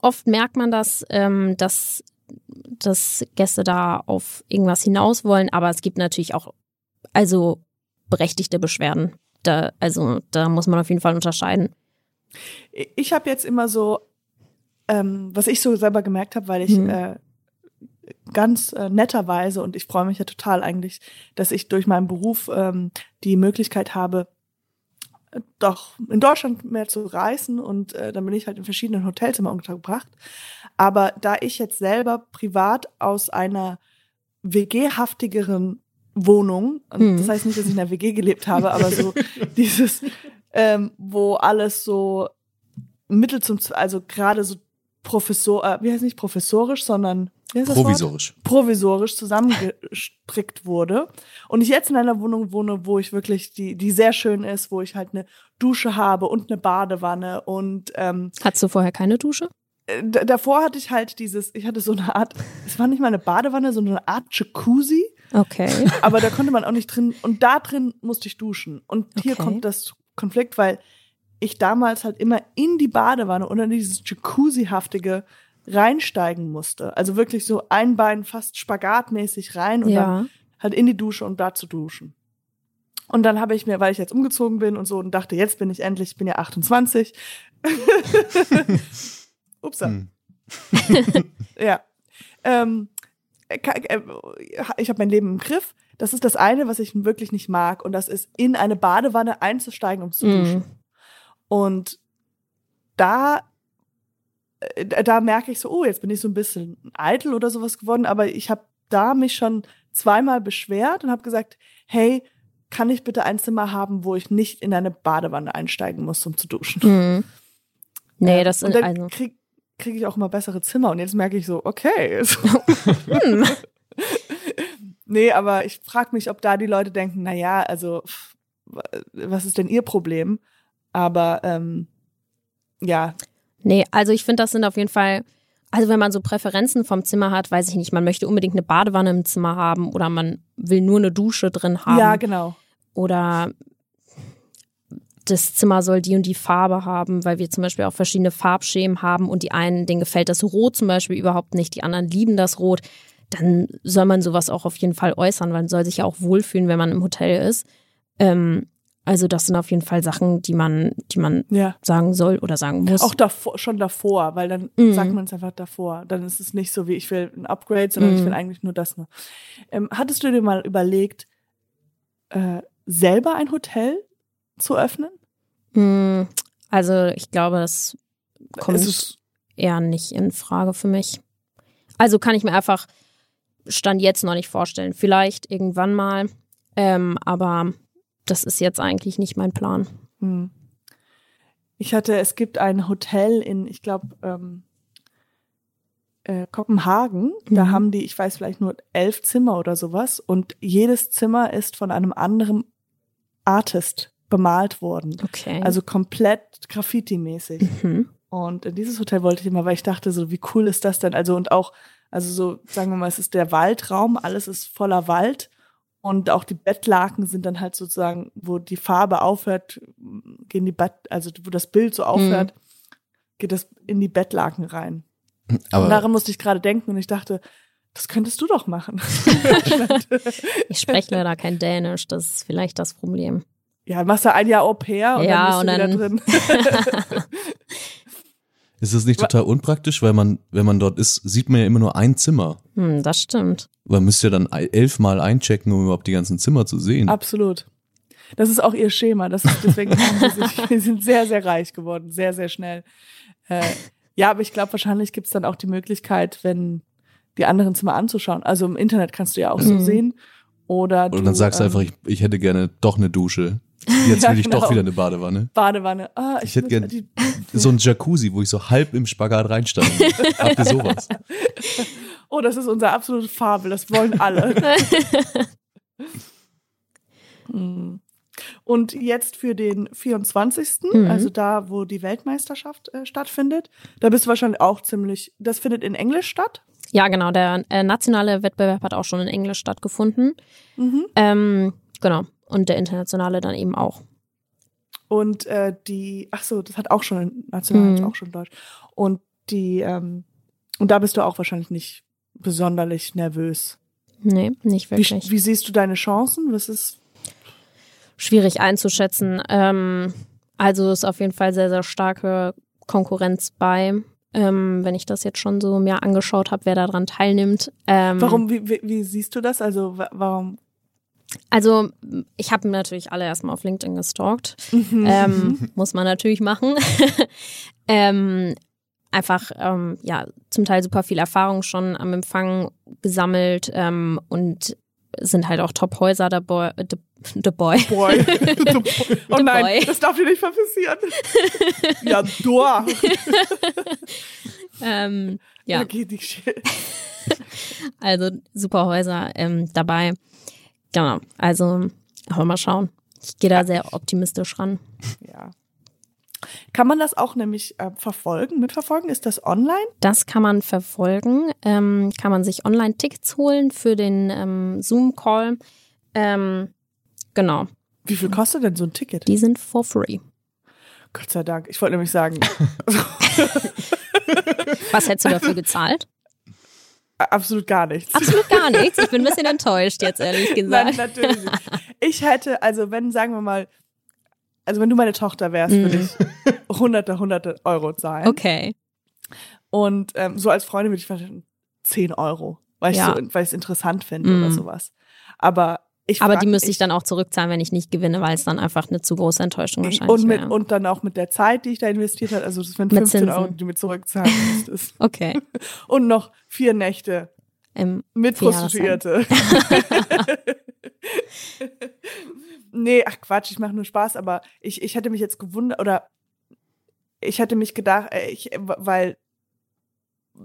oft merkt man das, ähm, dass, dass Gäste da auf irgendwas hinaus wollen, aber es gibt natürlich auch also berechtigte Beschwerden. Da, also da muss man auf jeden Fall unterscheiden. Ich habe jetzt immer so, ähm, was ich so selber gemerkt habe, weil ich Mhm. äh, ganz äh, netterweise und ich freue mich ja total eigentlich, dass ich durch meinen Beruf ähm, die Möglichkeit habe, äh, doch in Deutschland mehr zu reisen und äh, dann bin ich halt in verschiedenen Hotels immer untergebracht. Aber da ich jetzt selber privat aus einer WG-haftigeren Wohnung, Mhm. das heißt nicht, dass ich in einer WG gelebt habe, aber so dieses, ähm, wo alles so Mittel zum, also gerade so Professor, äh, wie heißt nicht professorisch, sondern wie heißt das Wort? Provisorisch. provisorisch zusammengestrickt wurde und ich jetzt in einer Wohnung wohne, wo ich wirklich die die sehr schön ist, wo ich halt eine Dusche habe und eine Badewanne und ähm, Hattest du vorher keine Dusche? äh, davor hatte ich halt dieses, ich hatte so eine Art, es war nicht mal eine Badewanne, sondern eine Art Jacuzzi, Okay. aber da konnte man auch nicht drin und da drin musste ich duschen und hier Okay. kommt das Konflikt, weil ich damals halt immer in die Badewanne oder in dieses Jacuzzi-haftige reinsteigen musste. Also wirklich so ein Bein fast spagatmäßig rein und dann ja. halt in die Dusche und da zu duschen. Und dann habe ich mir, weil ich jetzt umgezogen bin und so und dachte, jetzt bin ich endlich, ich bin ja 28. Upsa. Hm. Ja. Ähm, äh, äh, ich habe mein Leben im Griff. Das ist das eine, was ich wirklich nicht mag. Und das ist, in eine Badewanne einzusteigen, um zu Mhm. duschen. Und da, äh, da da merke ich so, oh, jetzt bin ich so ein bisschen eitel oder sowas geworden. Aber ich habe da mich schon zweimal beschwert und habe gesagt, hey, kann ich bitte ein Zimmer haben, wo ich nicht in eine Badewanne einsteigen muss, um zu duschen? Mhm. Nee, das und sind dann also. krieg, krieg ich auch immer bessere Zimmer und jetzt merke ich so, okay. Hm. nee, aber ich frage mich, ob da die Leute denken, na ja, also was ist denn ihr Problem? Aber ähm, ja, Nee, also ich finde, das sind auf jeden Fall, also wenn man so Präferenzen vom Zimmer hat, weiß ich nicht, man möchte unbedingt eine Badewanne im Zimmer haben oder man will nur eine Dusche drin haben ja, genau. oder das Zimmer soll die und die Farbe haben, weil wir zum Beispiel auch verschiedene Farbschemen haben und die einen, denen gefällt das Rot zum Beispiel überhaupt nicht, die anderen lieben das Rot, dann soll man sowas auch auf jeden Fall äußern, weil man soll sich ja auch wohlfühlen, wenn man im Hotel ist. Ähm, also das sind auf jeden Fall Sachen, die man, die man Ja. sagen soll oder sagen muss. Auch davor, schon davor, weil dann Mhm. sagt man es einfach davor. Dann ist es nicht so wie ich will ein Upgrade, sondern ich Mhm. will eigentlich nur das nur. Ähm, hattest du dir mal überlegt, äh, selber ein Hotel zu öffnen? Hm, Also ich glaube, das kommt Es eher nicht in Frage für mich. Also kann ich mir einfach Stand jetzt noch nicht vorstellen. Vielleicht irgendwann mal. Ähm, aber das ist jetzt eigentlich nicht mein Plan. Hm. Ich hatte, es gibt ein Hotel in, ich glaube, ähm, äh, Kopenhagen. Da Mhm. haben die, ich weiß vielleicht nur elf Zimmer oder sowas. Und jedes Zimmer ist von einem anderen Artist bemalt worden. Okay. Also komplett Graffiti-mäßig. mhm. Und in dieses Hotel wollte ich immer, weil ich dachte so, wie cool ist das denn? Also und auch, also so, sagen wir mal, es ist der Waldraum, alles ist voller Wald. Und auch die Bettlaken sind dann halt sozusagen, wo die Farbe aufhört, gehen die Bett, also wo das Bild so aufhört, geht das in die Bettlaken rein. und Aber daran musste ich gerade denken und ich dachte, das könntest du doch machen. Ich spreche leider kein Dänisch, das ist vielleicht das Problem. ja, machst du ein Jahr Au pair und Ja, und dann bist du dann- wieder drin. ist es nicht total unpraktisch, weil man, wenn man dort ist, sieht man ja immer nur ein Zimmer. Hm, das stimmt. Man müsste ja dann elfmal einchecken, um überhaupt die ganzen Zimmer zu sehen. Absolut. Das ist auch ihr Schema. Das ist, deswegen sie wir sind sehr, sehr reich geworden, sehr, sehr schnell. Äh, ja, aber ich glaube, wahrscheinlich gibt's dann auch die Möglichkeit, wenn die anderen Zimmer anzuschauen. Also im Internet kannst du ja auch so Mhm. sehen. Oder du, Und dann sagst du ähm, einfach, ich, ich hätte gerne doch eine Dusche. Jetzt Ja, will ich doch genau. wieder eine Badewanne. Badewanne. Ah, ich, Ich hätte gern- die, So ein Jacuzzi, wo ich so halb im Spagat reinsteige. Habt ihr sowas? Oh, das ist unser absolute Fabel. Das wollen alle. Mm. Und jetzt für den 24., Mhm. also da, wo die Weltmeisterschaft äh, stattfindet, da bist du wahrscheinlich auch ziemlich, das findet in Englisch statt. Ja, genau. Der äh, nationale Wettbewerb hat auch schon in Englisch stattgefunden. Mhm. Ähm, genau. Und der internationale dann eben auch. Und äh, die, ach so, das hat auch schon national, Mhm. hat auch schon Deutsch. Und die, ähm, und da bist du auch wahrscheinlich nicht besonderlich nervös. Nee, nicht Wie, wirklich. wie siehst du deine Chancen? Was ist, Schwierig einzuschätzen. Ähm, also ist auf jeden Fall sehr, sehr starke Konkurrenz bei. Ähm, wenn ich das jetzt schon so mir angeschaut habe, wer daran teilnimmt. Ähm, warum, wie, wie, wie siehst du das? Also, wa- warum? Also ich habe natürlich alle erstmal auf LinkedIn gestalkt. Mhm. Ähm, muss man natürlich machen. ähm, einfach, ähm, ja, zum Teil super viel Erfahrung schon am Empfang gesammelt ähm, und sind halt auch Top-Häuser dabei. The, the Boy. Boy. oh The nein, boy. das darf dir nicht passieren. ja, du. ähm, ja, Okay, die Shit. also super Häuser ähm, dabei. Genau, also aber mal schauen. Ich gehe da sehr optimistisch ran. Ja. Kann man das auch nämlich äh, verfolgen, mitverfolgen? Ist das online? Das kann man verfolgen. Ähm, kann man sich Online-Tickets holen für den ähm, Zoom-Call. Ähm, genau, Wie viel kostet denn so ein Ticket? die sind for free. Gott sei Dank. Ich wollte nämlich sagen, Was hättest du dafür gezahlt? Absolut gar nichts. Absolut gar nichts. Ich bin ein bisschen enttäuscht jetzt, ehrlich Nein, gesagt. natürlich nicht. Ich hätte, also wenn, sagen wir mal, also wenn du meine Tochter wärst, würde Mhm. ich hunderte, hunderte Euro zahlen. Okay. Und ähm, so als Freundin würde ich vielleicht 10 Euro, weil ich Ja. so, weil ich es interessant finde Mhm. oder sowas. Aber ich Aber frag- die müsste ich dann auch zurückzahlen, wenn ich nicht gewinne, weil es dann einfach eine zu große Enttäuschung wahrscheinlich und, mit, wäre. und dann auch mit der Zeit, die ich da investiert habe, also das wären Mit 15 Zinsen. Euro, die du mir zurückzahlen müsstest. Okay. Und noch vier Nächte Ähm, mit Prostituierte. nee, ach Quatsch, ich mache nur Spaß, aber ich, ich hätte mich jetzt gewundert, oder ich hätte mich gedacht, äh, ich, weil,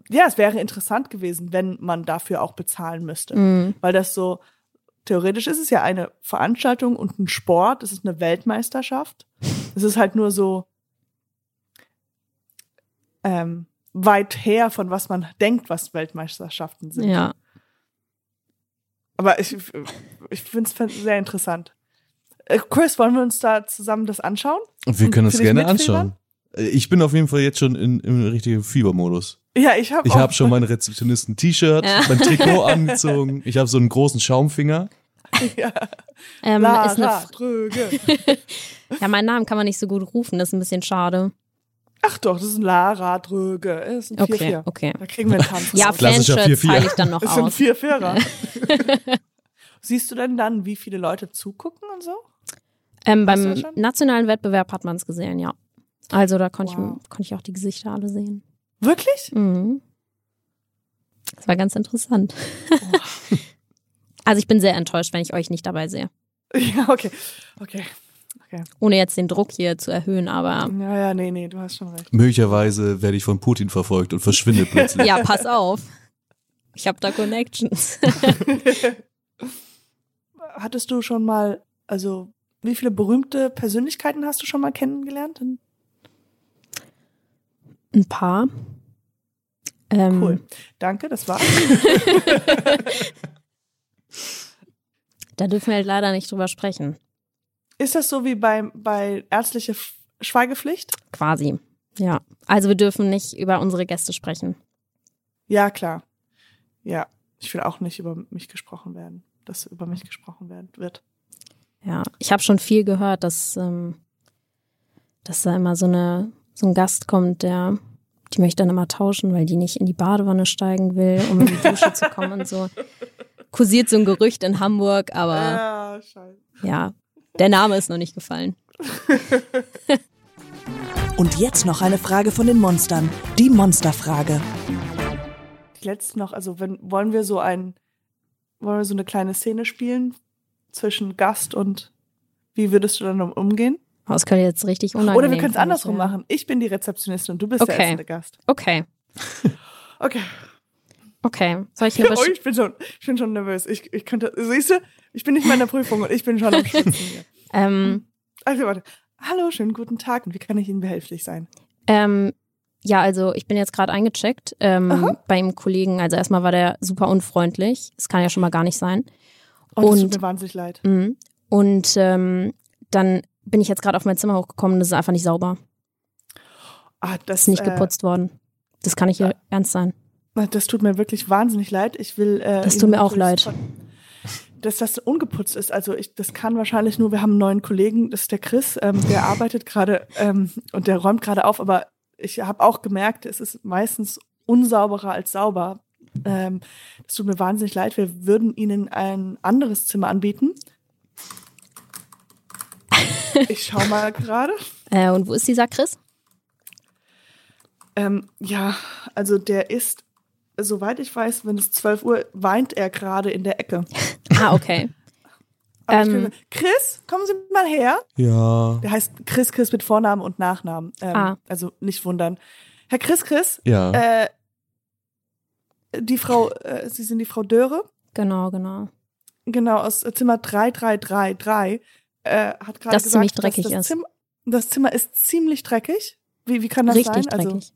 ja, es wäre interessant gewesen, wenn man dafür auch bezahlen müsste. mh, Weil das so, theoretisch ist es ja eine Veranstaltung und ein Sport, es ist eine Weltmeisterschaft. Es ist halt nur so ähm, weit her von was man denkt, was Weltmeisterschaften sind. ja. Aber ich, ich finde es sehr interessant. Äh, Chris, wollen wir uns da zusammen das anschauen? Wir können uns gerne mitfiebern? anschauen. Äh, Ich bin auf jeden Fall jetzt schon in, im richtigen Fiebermodus. Ja, ich habe Ich habe schon mein Rezeptionisten-T-Shirt, Ja. mein Trikot angezogen. Ich habe so einen großen Schaumfinger. ja, Ähm, ist eine, Lara F- Dröge. ja, meinen Namen kann man nicht so gut rufen, das ist ein bisschen schade. Ach doch, das ist ein Lara Dröge. Das ist ein Okay, 4-4. okay. Da kriegen wir einen Tanz. Ja, Fanshirts 4-4. teile ich dann noch Das sind aus. vier Vierer. Siehst du denn dann, wie viele Leute zugucken und so? Ähm, beim nationalen Wettbewerb hat man es gesehen, ja. Also da konnte Wow. ich, konnte ich auch die Gesichter alle sehen. Wirklich? Mhm. Das war ganz interessant. Also ich bin sehr enttäuscht, wenn ich euch nicht dabei sehe. Ja, okay. Okay. Ohne jetzt den Druck hier zu erhöhen, aber Ja, ja, nee, nee, du hast schon recht. Möglicherweise werde ich von Putin verfolgt und verschwinde plötzlich. ja, pass auf. Ich habe da Connections. Hattest du schon mal, also wie viele berühmte Persönlichkeiten hast du schon mal kennengelernt? Ein paar. Ähm, Cool. Danke, das war's. Da dürfen wir halt leider nicht drüber sprechen. Ist das so wie bei, bei ärztliche F- Schweigepflicht? Quasi. Ja. Also wir dürfen nicht über unsere Gäste sprechen. Ja, klar. Ja, ich will auch nicht über mich gesprochen werden, dass über mich gesprochen werden wird. Ja. Ich habe schon viel gehört, dass, ähm, dass da immer so eine so ein Gast kommt, der die möchte dann immer tauschen, weil die nicht in die Badewanne steigen will, um in die Dusche zu kommen und so. Kursiert so ein Gerücht in Hamburg, aber Ja, scheiße. ja, der Name ist noch nicht gefallen. Und jetzt noch eine Frage von den Monstern. Die Monsterfrage. Die letzte noch, also wenn, wollen wir so ein, wollen wir so eine kleine Szene spielen zwischen Gast und wie würdest du dann um- umgehen? Oh, Das könnte jetzt richtig unangenehm Oder wir können es andersrum machen. Ich bin die Rezeptionistin und du bist Okay. der erste Gast. Okay, Okay. Okay. Soll ich eine Oh, ich bin schon, ich bin schon nervös. Ich, ich könnte, siehst du, ich bin nicht mehr in der Prüfung und ich bin schon am Schwitzen hier. ähm, Also warte. Hallo, schönen guten Tag. Und wie kann ich Ihnen behilflich sein? ähm, ja, also ich bin jetzt gerade eingecheckt ähm, beim Kollegen. Also erstmal war der super unfreundlich. Das kann ja schon mal gar nicht sein. Oh, das Und- tut mir wahnsinnig leid. Mhm. Und ähm, dann bin ich jetzt gerade auf mein Zimmer hochgekommen. Das ist einfach nicht sauber. Ah, das ist nicht äh, geputzt worden. Das kann nicht hier ernst sein. Das tut mir wirklich wahnsinnig leid. Ich will. Äh, Das tut mir auch leid. Dass das ungeputzt ist. Also ich, das kann wahrscheinlich nur. Wir haben einen neuen Kollegen, das ist der Chris, ähm, der arbeitet gerade ähm, und der räumt gerade auf. Aber ich habe auch gemerkt, es ist meistens unsauberer als sauber. Ähm, das tut mir wahnsinnig leid. Wir würden Ihnen ein anderes Zimmer anbieten. Ich schau mal gerade. Äh, und wo ist dieser Chris? Ähm, ja, also der ist, soweit ich weiß, wenn es 12 Uhr, weint er gerade in der Ecke. Ah, okay. Ähm. Chris, kommen Sie mal her. Ja. Der heißt Chris Chris mit Vornamen und Nachnamen. Ähm, Ah. Also nicht wundern. Herr Chris Chris, Ja. äh, die Frau, äh, Sie sind die Frau Döre, Genau, genau. genau, aus Zimmer 3333, äh, hat gerade Das gesagt, ziemlich dreckig dass das ist. Zimmer, das Zimmer ist ziemlich dreckig. Wie, wie kann das Richtig sein? Also, dreckig.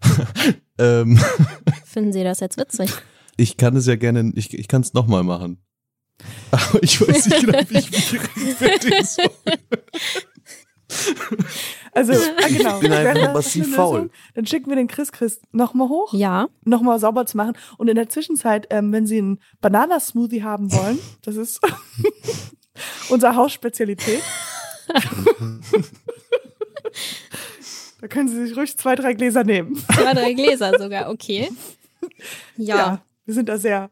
Ähm, Finden Sie das jetzt witzig? ich kann es ja gerne, ich, ich kann es nochmal machen. Aber ich weiß nicht genau, wie ich mich rechtfertigen soll. also ah, genau. Ich bin einfach massiv faul. Dann schicken wir den Chris Chris nochmal hoch. Ja. nochmal sauber zu machen. Und in der Zwischenzeit, ähm, wenn Sie einen Bananasmoothie haben wollen, das ist unsere Hausspezialität. da können Sie sich ruhig zwei, drei Gläser nehmen. Zwei, drei Gläser sogar, okay. Ja, wir sind da sehr,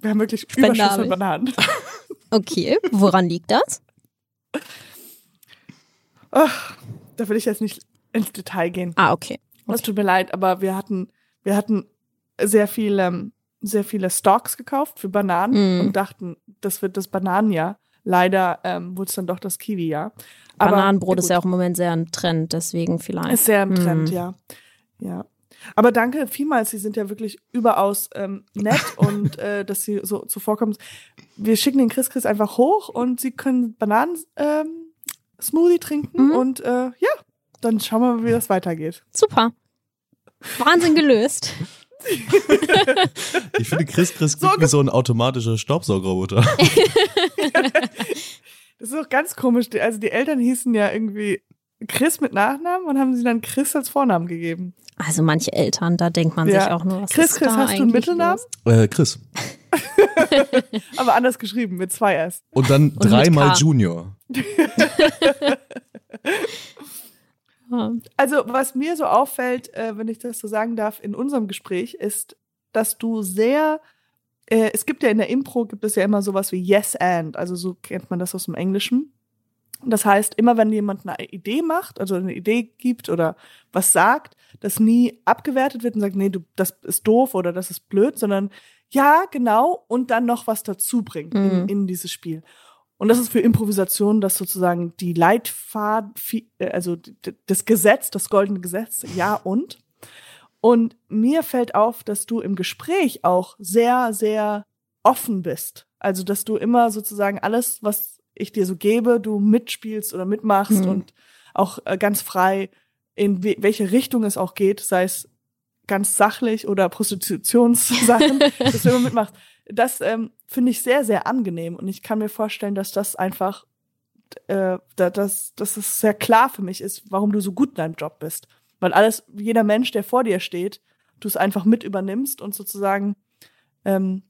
wir haben wirklich Spendabel. Überschuss an Bananen. okay. Woran liegt das? Ach, da will ich jetzt nicht ins Detail gehen. Ah, okay. Es tut mir leid, aber wir hatten, wir hatten sehr viel, ähm, sehr viele Stocks gekauft für Bananen Mm. und dachten, das wird das Bananenjahr. Leider ähm, wurde es dann doch das Kiwi-Jahr. Aber, Bananenbrot ja ist ja auch im Moment sehr ein Trend, deswegen vielleicht. Ist sehr im Trend, Hm. ja. Ja. Aber danke vielmals, Sie sind ja wirklich überaus ähm, nett und äh, dass Sie so zuvorkommen. Wir schicken den Chris Chris einfach hoch und Sie können Bananen ähm, Smoothie trinken Mhm. und äh, ja, dann schauen wir mal, wie das weitergeht. Super. Wahnsinn gelöst. Ich finde, Chris Chris So klingt wie so ein automatischer Staubsaugerroboter. Das ist auch ganz komisch. Also die Eltern hießen ja irgendwie Chris mit Nachnamen und haben sie dann Chris als Vornamen gegeben. Also manche Eltern, da denkt man Ja. sich auch nur, was Chris, ist Chris, da hast du einen Mittelnamen? Äh, Chris. Aber anders geschrieben, mit zwei S. Und dann dreimal. Junior. Also was mir so auffällt, äh, wenn ich das so sagen darf, in unserem Gespräch, ist, dass du sehr, äh, es gibt ja in der Impro, gibt es ja immer sowas wie Yes and, also so kennt man das aus dem Englischen. Das heißt, immer wenn jemand eine Idee macht, also eine Idee gibt oder was sagt, das nie abgewertet wird und sagt, nee, du, das ist doof oder das ist blöd, sondern ja, genau, und dann noch was dazu bringt Mhm. in, in dieses Spiel. Und das ist für Improvisation, das sozusagen die Leitfaden, äh, also das Gesetz, das goldene Gesetz, ja und. Und mir fällt auf, dass du im Gespräch auch sehr, sehr offen bist. Also, dass du immer sozusagen alles, was ich dir so gebe, du mitspielst oder mitmachst mhm. und auch äh, ganz frei in welche Richtung es auch geht, sei es ganz sachlich oder Prostitutionssachen, dass du immer mitmachst. Das ähm, finde ich sehr, sehr angenehm und ich kann mir vorstellen, dass das einfach, äh, dass, dass es sehr klar für mich ist, warum du so gut in deinem Job bist. Weil alles, jeder Mensch, der vor dir steht, du es einfach mit übernimmst und sozusagen, ähm,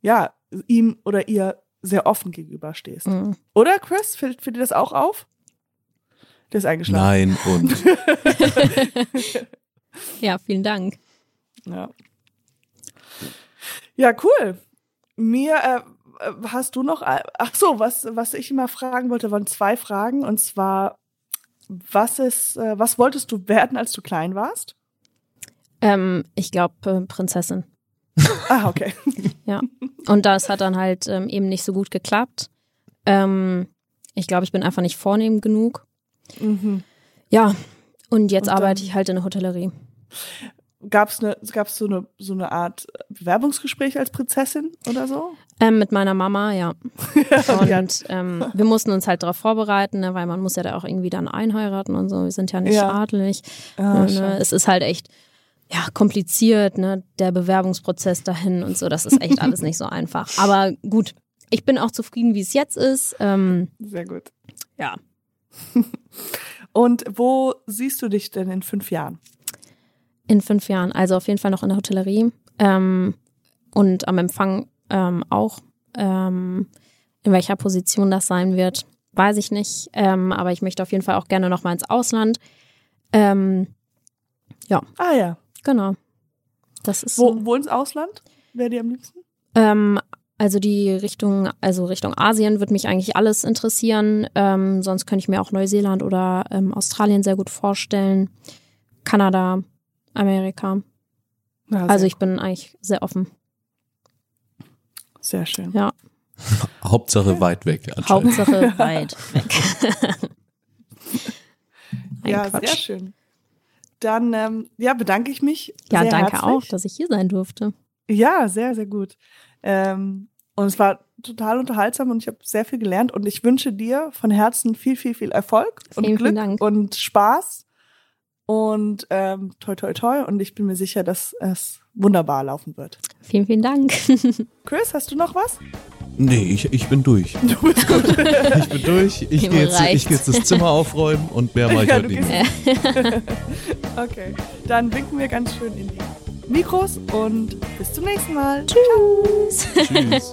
ja, ihm oder ihr sehr offen gegenüberstehst. Mhm. Oder, Chris? Fällt, fällt dir das auch auf? Der ist eingeschlafen. Nein, und. ja, vielen Dank. Ja. Ja, cool. Mir, äh, hast du noch, ach so, was, was ich immer fragen wollte, waren zwei Fragen. Und zwar, was ist, äh, was wolltest du werden, als du klein warst? Ähm, ich glaube, äh, Prinzessin. ah, okay. ja. Und das hat dann halt ähm, eben nicht so gut geklappt. Ähm, ich glaube, ich bin einfach nicht vornehm genug. Mhm. Ja, und jetzt und arbeite ich halt in der Hotellerie. Gab es ne, gab's so eine, so eine Art Bewerbungsgespräch als Prinzessin oder so? Ähm, mit meiner Mama, ja. und ähm, wir mussten uns halt darauf vorbereiten, ne, weil man muss ja da auch irgendwie dann einheiraten und so. Wir sind ja nicht ja. adelig. Ah, ne, es ist halt echt ja, kompliziert, ne, der Bewerbungsprozess dahin und so. Das ist echt alles nicht so einfach. Aber gut, ich bin auch zufrieden, wie es jetzt ist. Ähm, Sehr gut. Ja. und wo siehst du dich denn in fünf Jahren? In fünf Jahren, also auf jeden Fall noch in der Hotellerie ähm, und am Empfang ähm, auch. Ähm, in welcher Position das sein wird, weiß ich nicht. Ähm, aber ich möchte auf jeden Fall auch gerne noch mal ins Ausland. Ähm, ja. Ah ja. Genau. Das ist wo, so. wo ins Ausland? Wäre dir am liebsten? Ähm, also die Richtung, also Richtung Asien würde mich eigentlich alles interessieren. Sonst könnte ich mir auch Neuseeland oder Australien sehr gut vorstellen. Kanada, Amerika. Ja, also ich bin eigentlich sehr offen. Sehr schön. Ja. Hauptsache weit weg. Hauptsache weit weg. ja, Quatsch. sehr schön. Dann ja, bedanke ich mich. Ja, danke herzlich. auch, dass ich hier sein durfte. Ja, sehr, sehr gut. Ähm, und es war total unterhaltsam und ich habe sehr viel gelernt. Und ich wünsche dir von Herzen viel, viel, viel Erfolg und vielen, Glück vielen und Spaß. Und ähm, toi, toi, toi. Und ich bin mir sicher, dass es wunderbar laufen wird. Vielen, vielen Dank. Chris, hast du noch was? Nee, ich, ich bin durch. Du bist gut. ich bin durch. Ich gehe jetzt, geh jetzt das Zimmer aufräumen und mehr mache ich ja, heute nicht. okay, dann winken wir ganz schön in die Mikros und bis zum nächsten Mal. Tschüss. Tschüss.